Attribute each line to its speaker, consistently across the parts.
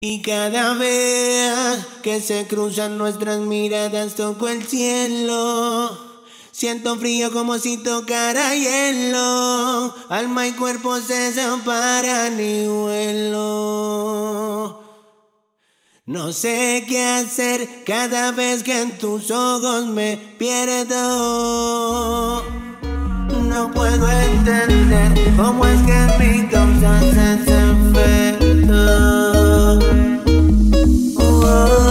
Speaker 1: Y cada vez que se cruzan nuestras miradas toco el cielo. Siento frío como si tocara hielo. Alma y cuerpo se separan y vuelo. No sé qué hacer cada vez que en tus ojos me pierdo. No puedo entender cómo es que mi causa se efecto.
Speaker 2: The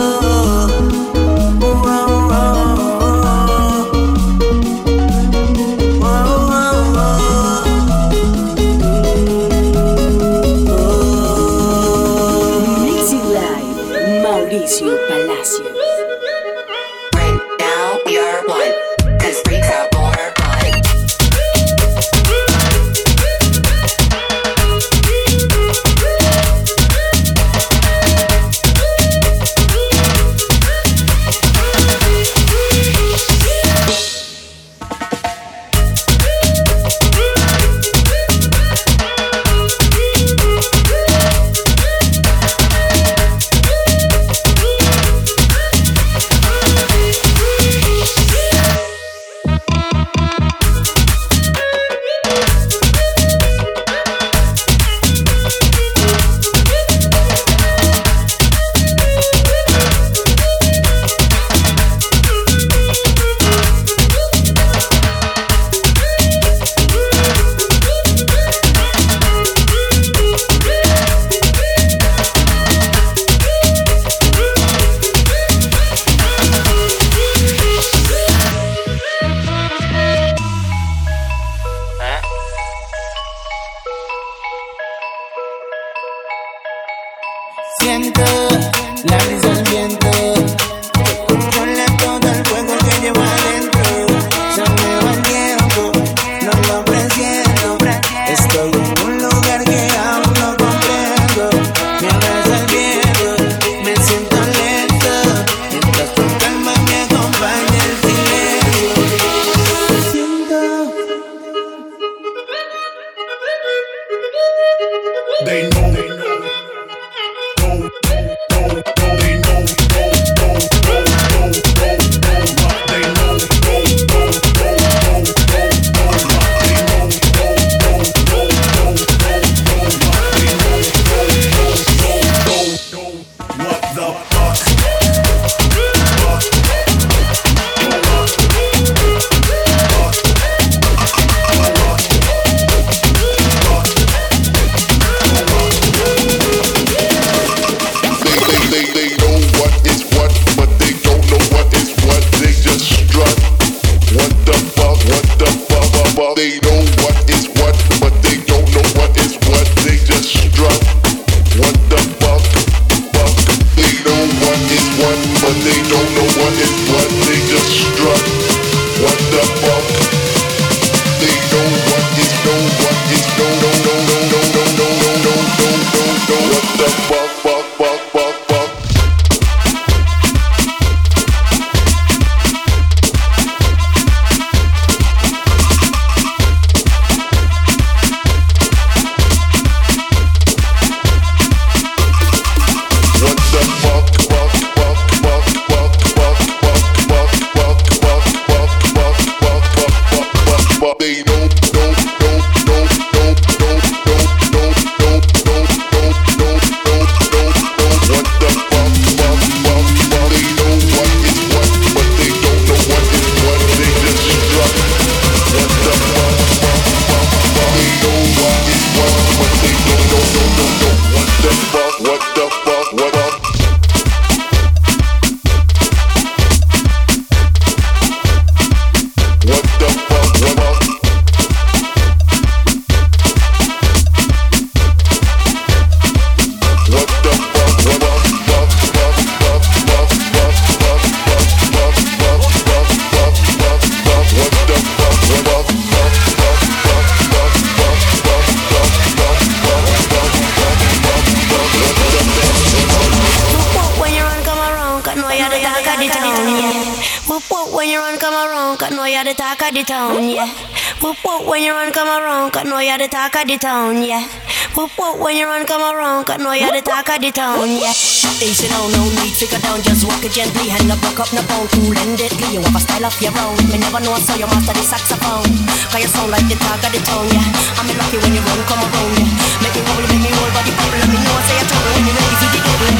Speaker 2: it on, yeah.
Speaker 3: They say no, no need, figure down, just walk it gently. And no buck up, no bone, cool and it You have a style of your own. Me never know, I saw your master the saxophone. Cause your sound like the talk of the town, yeah. I'm lucky when you run, come around, yeah. Make me wobble, make me roll, body bubble. Let me know, I say you're trouble when you're ready for the devil.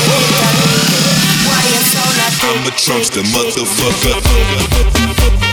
Speaker 3: Yeah. Donald Trump's the
Speaker 4: motherfucker.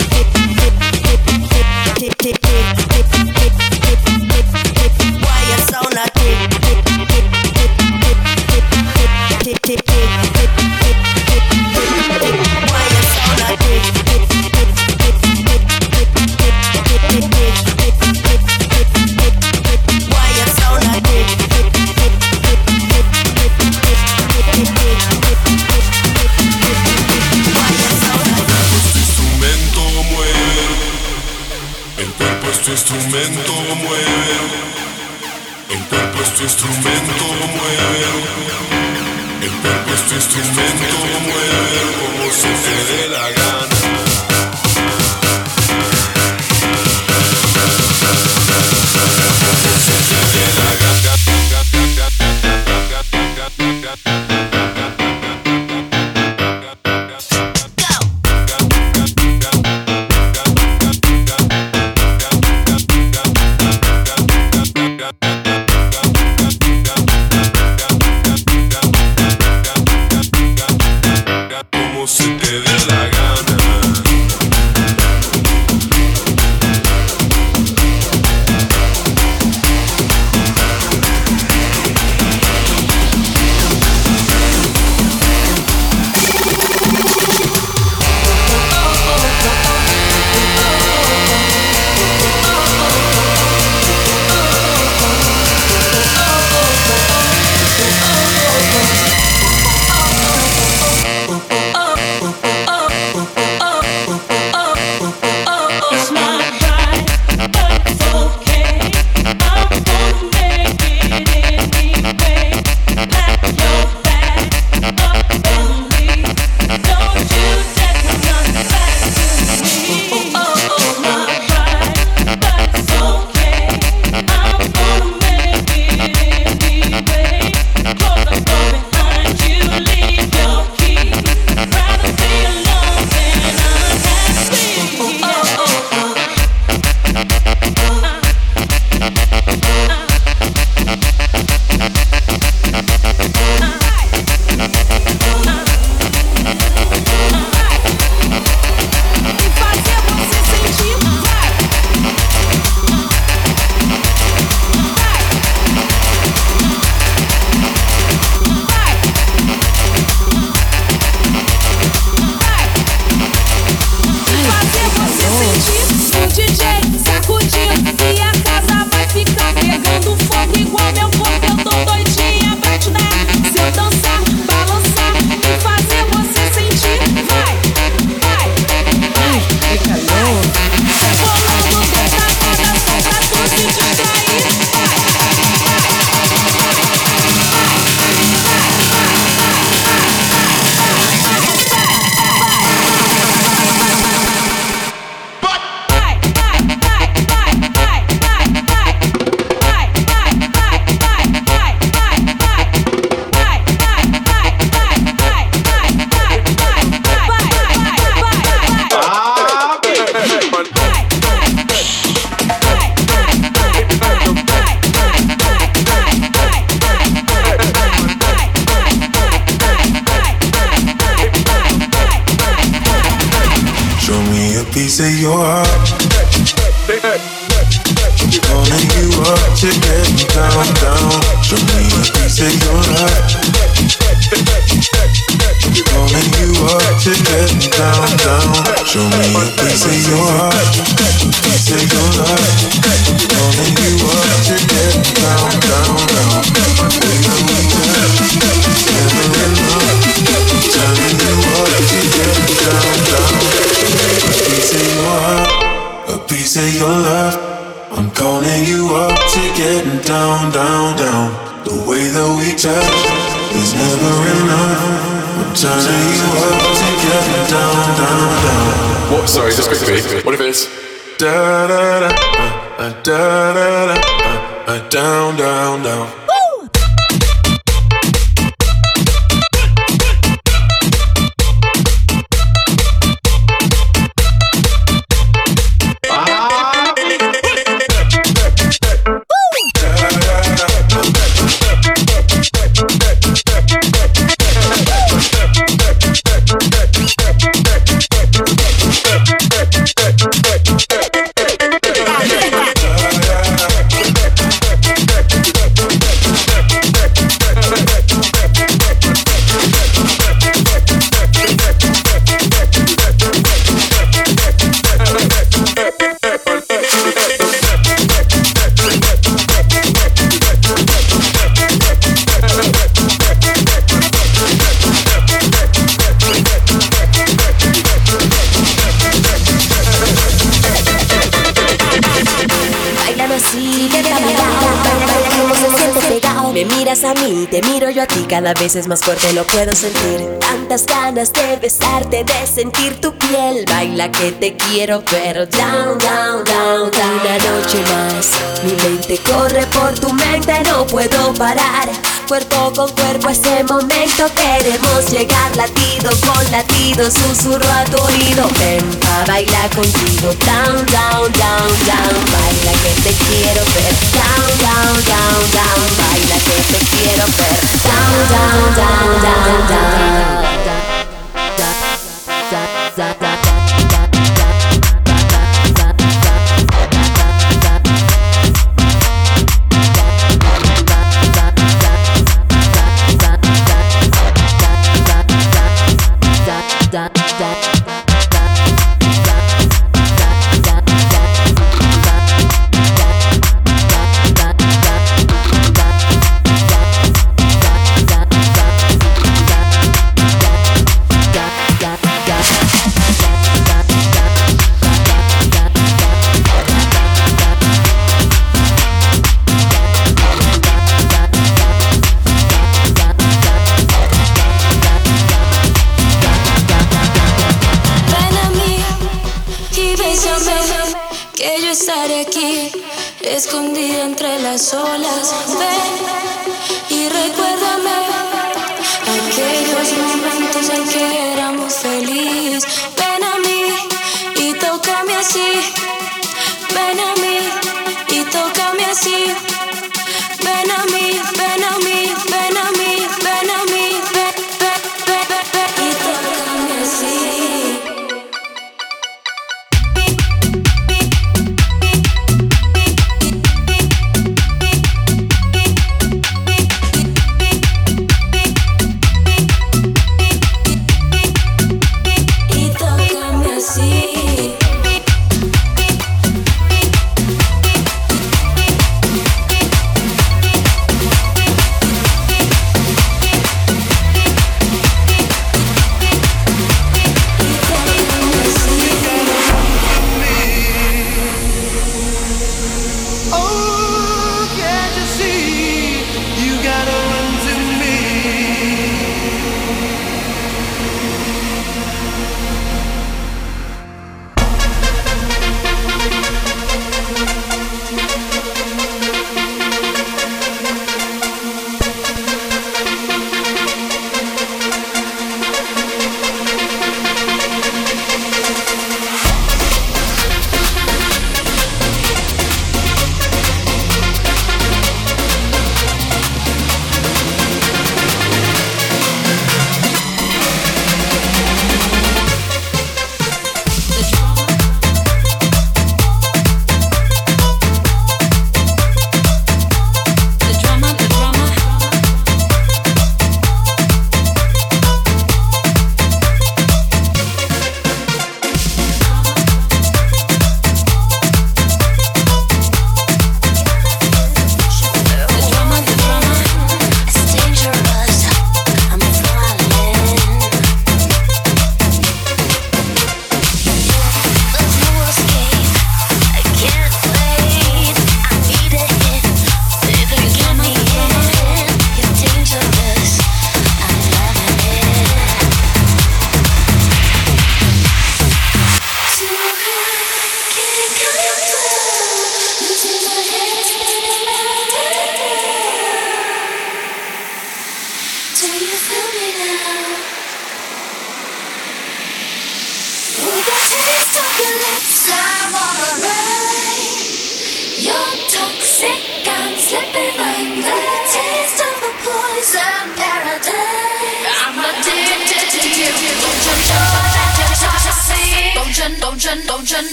Speaker 5: What? Sorry, just quickly. What if it's
Speaker 6: Da da da, uh, uh, da da da, uh, uh, down, down, down.
Speaker 7: A mí, te miro yo a ti, cada vez es más fuerte, lo puedo sentir. Tantas ganas de besarte, de sentir tu piel. Baila que te quiero, pero down, down, down, down. Una noche más, mi mente corre por tu mente, no puedo parar. Cuerpo con cuerpo, a ese momento queremos llegar latido con latido, susurro a tu oído. Ven pa' bailar contigo, down, down, down, down. Baila que te quiero ver, down, down, down, down. Baila que te quiero ver, down, down,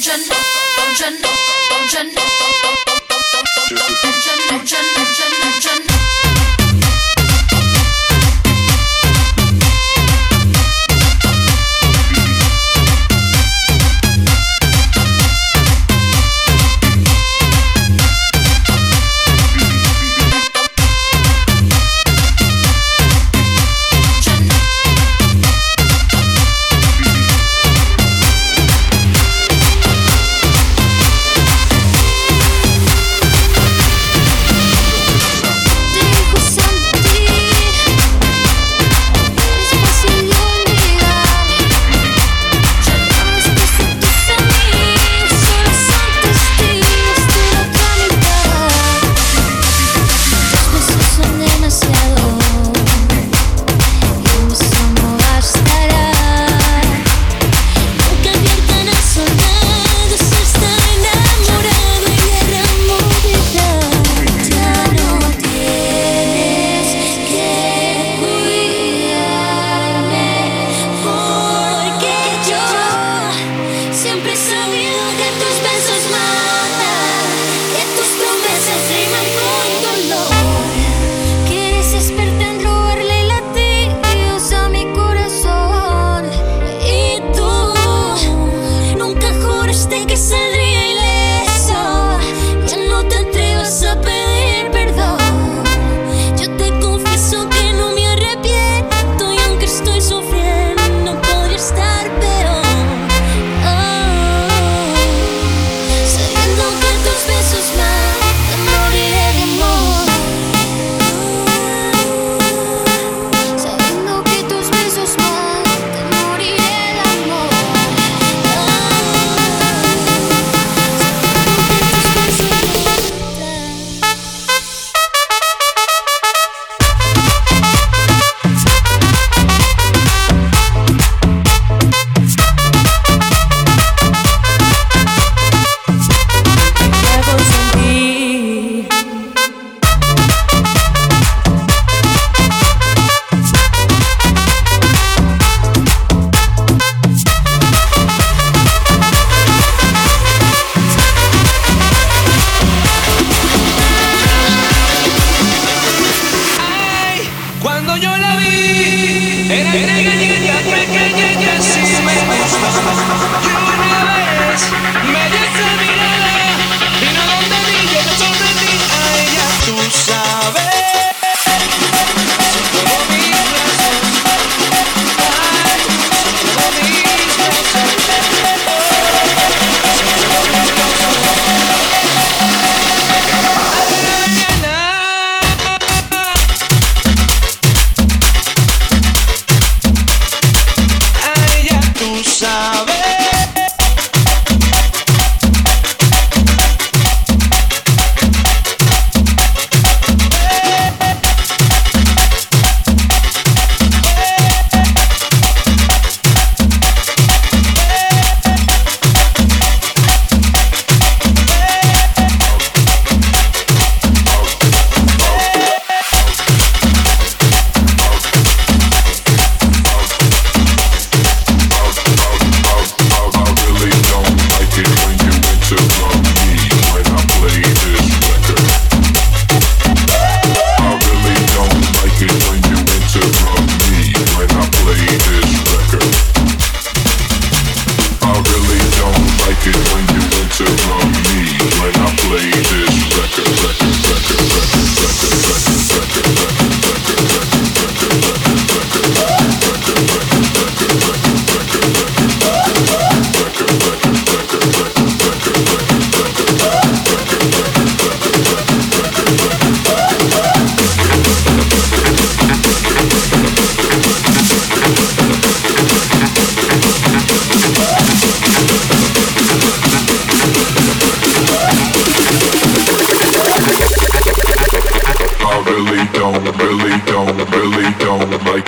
Speaker 8: Don't you know?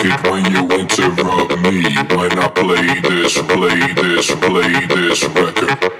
Speaker 9: it when you interrupt me when I play this, play this, play this record.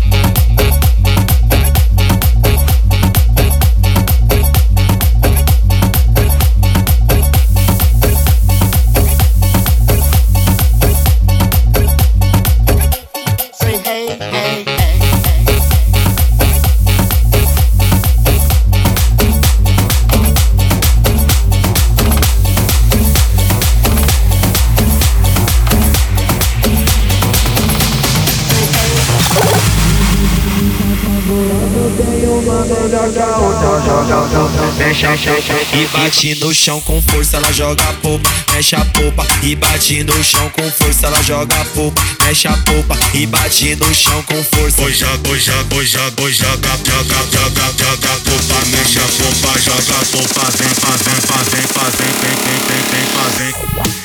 Speaker 10: e bate no chão com força, ela joga a polpa, mexe a polpa e bate no chão com força, ela joga a polpa, mexe a polpa e bate no chão com força.
Speaker 11: Hoje, hoje, hoje, hoje, joga, joga, joga, joga a polpa, mexe a polpa, joga a polpa, vem, vem, vem, vem, vem, vem, vem, vem, vem, vem, vem.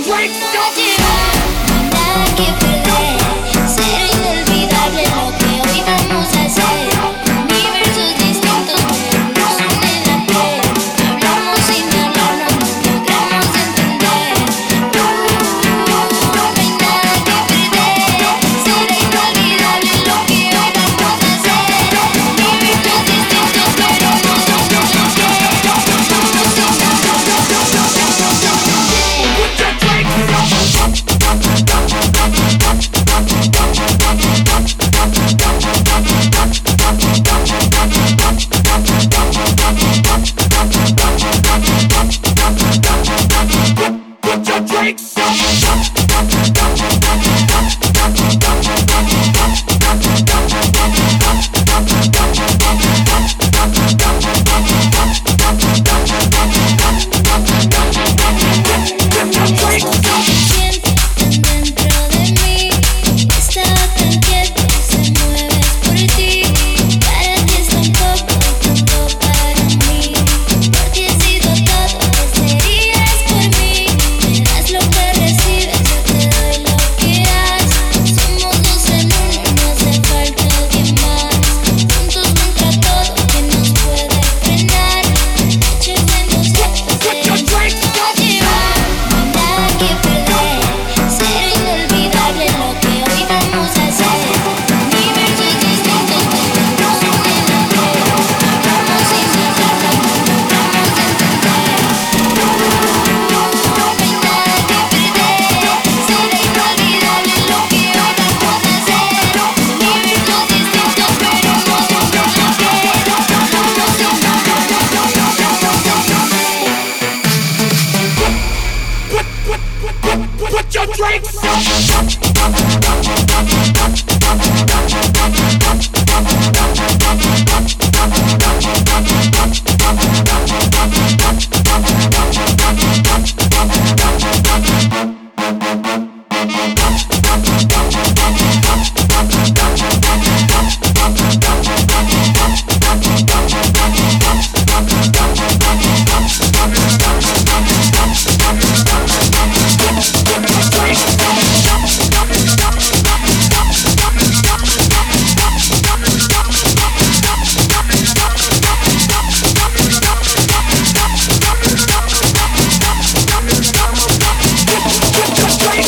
Speaker 8: Nosotros, debemos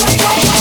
Speaker 12: Bye.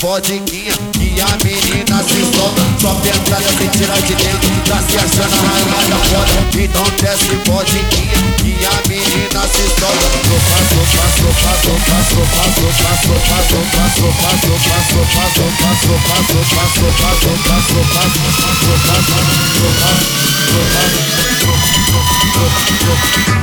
Speaker 12: Vodinha E a menina se solta Só pentada sem tirar de dentro Tá se achando a rainha da foda Então desce vodinha E a menina se solta Sopa, sopa, sopa, sopa, sopa, sopa, sopa, sopa, sopa, sopa, sopa, sopa, sopa, sopa, sopa, sopa, sopa, sopa, sopa,
Speaker 13: sabe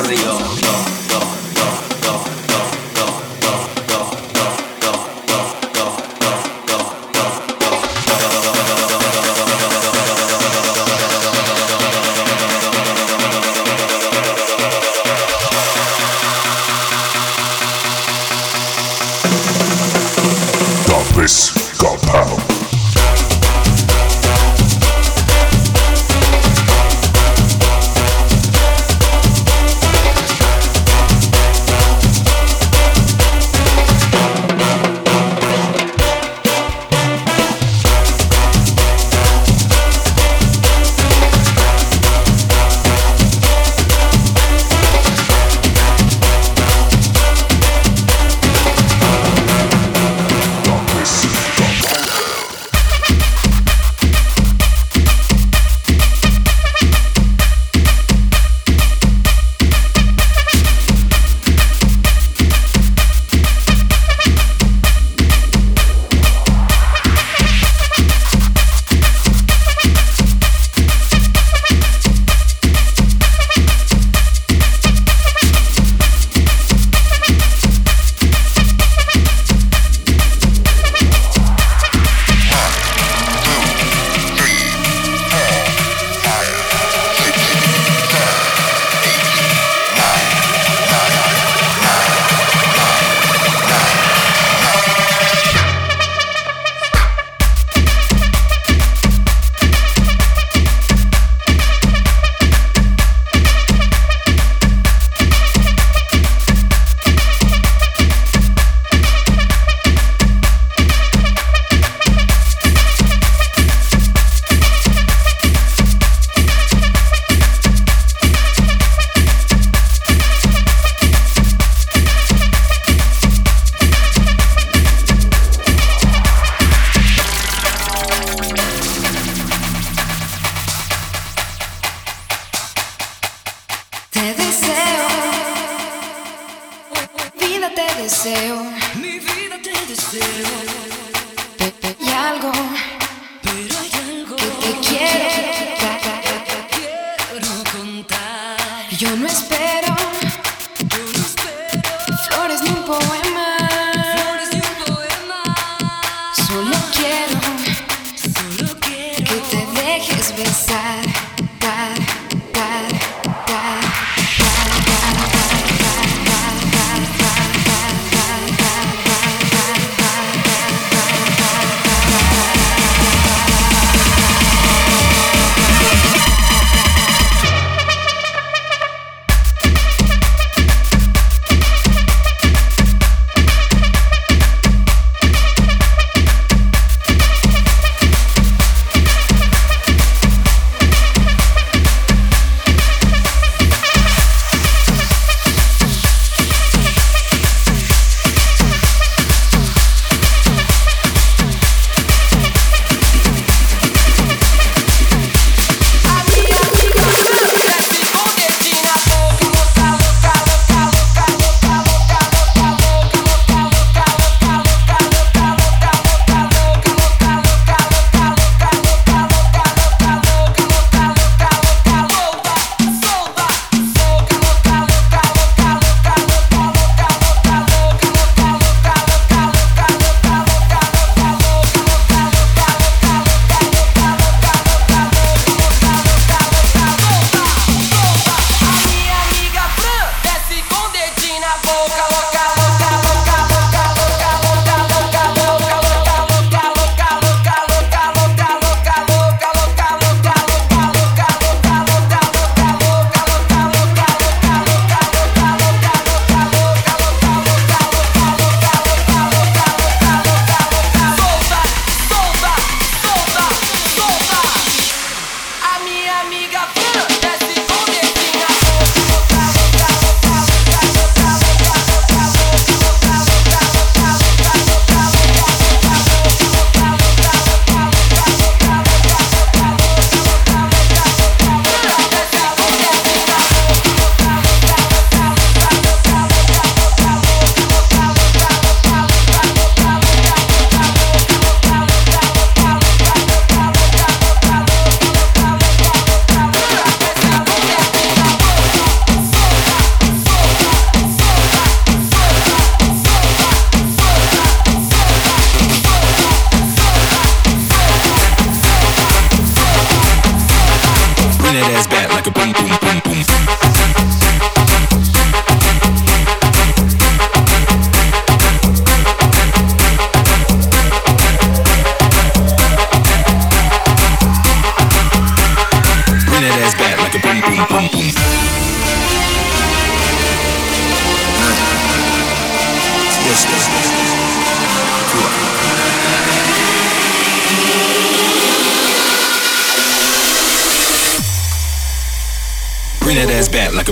Speaker 10: Río.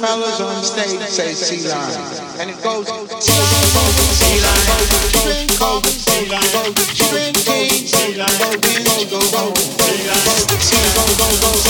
Speaker 14: Fellas on stage say sea line. And it goes sea drink coke, sea drink tea, sea line, go binge, go home, sea line, sea line, go, go, go, sea go,